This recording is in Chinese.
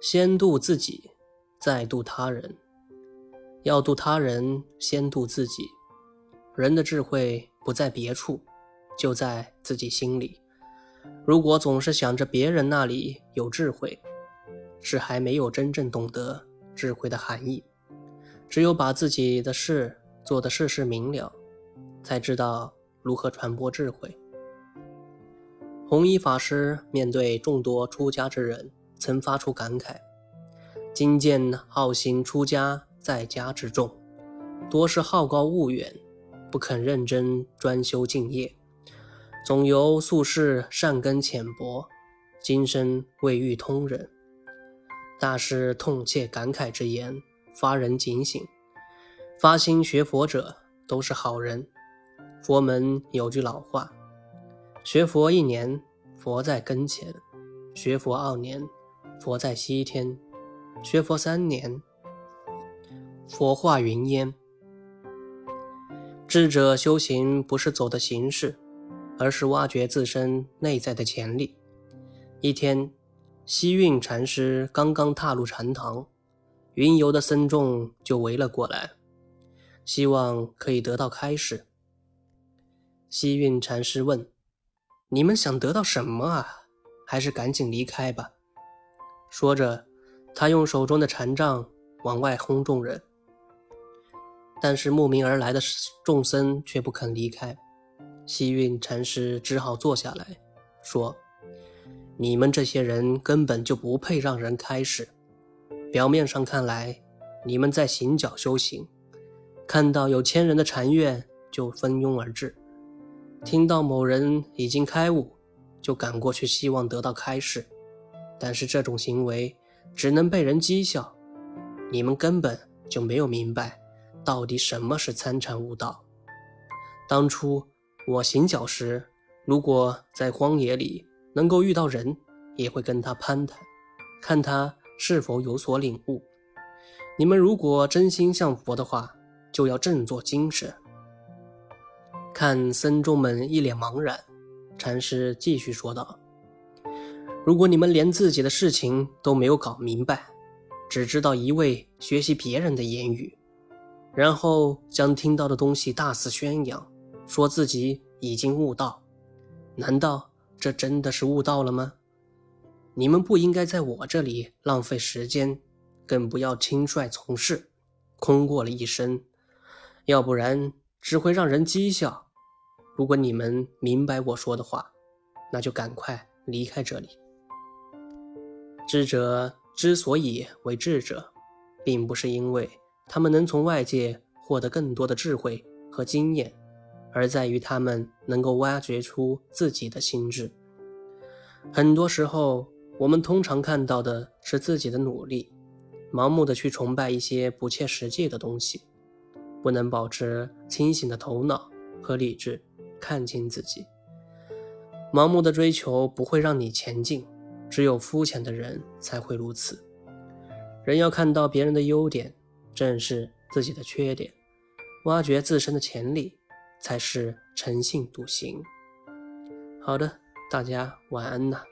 先度自己，再度他人。要度他人，先度自己。人的智慧不在别处，就在自己心里。如果总是想着别人那里有智慧，是还没有真正懂得智慧的含义。只有把自己的事做得事事明了，才知道如何传播智慧。弘一法师面对众多出家之人，曾发出感慨：“今见好行出家在家之众，多是好高骛远。”不肯认真专修敬业，总由宿世善根浅薄，今生未遇通人。大师痛切感慨之言，发人警醒。发心学佛者都是好人。佛门有句老话：学佛一年，佛在跟前；学佛二年，佛在西天；学佛三年，佛化云烟。智者修行不是走的形式，而是挖掘自身内在的潜力。一天，西运禅师刚刚踏入禅堂，云游的僧众就围了过来，希望可以得到开示。西运禅师问：“你们想得到什么啊？还是赶紧离开吧。”说着，他用手中的禅杖往外轰众人。但是慕名而来的众僧却不肯离开，西运禅师只好坐下来说：“你们这些人根本就不配让人开示。表面上看来，你们在行脚修行，看到有千人的禅院就蜂拥而至，听到某人已经开悟，就赶过去希望得到开示。但是这种行为只能被人讥笑，你们根本就没有明白。”到底什么是参禅悟道？当初我行脚时，如果在荒野里能够遇到人，也会跟他攀谈，看他是否有所领悟。你们如果真心向佛的话，就要振作精神。看僧众们一脸茫然，禅师继续说道：“如果你们连自己的事情都没有搞明白，只知道一味学习别人的言语。”然后将听到的东西大肆宣扬，说自己已经悟道，难道这真的是悟道了吗？你们不应该在我这里浪费时间，更不要轻率从事，空过了一生，要不然只会让人讥笑。如果你们明白我说的话，那就赶快离开这里。智者之所以为智者，并不是因为。他们能从外界获得更多的智慧和经验，而在于他们能够挖掘出自己的心智。很多时候，我们通常看到的是自己的努力，盲目的去崇拜一些不切实际的东西，不能保持清醒的头脑和理智，看清自己。盲目的追求不会让你前进，只有肤浅的人才会如此。人要看到别人的优点。正视自己的缺点，挖掘自身的潜力，才是诚信笃行。好的，大家晚安呐。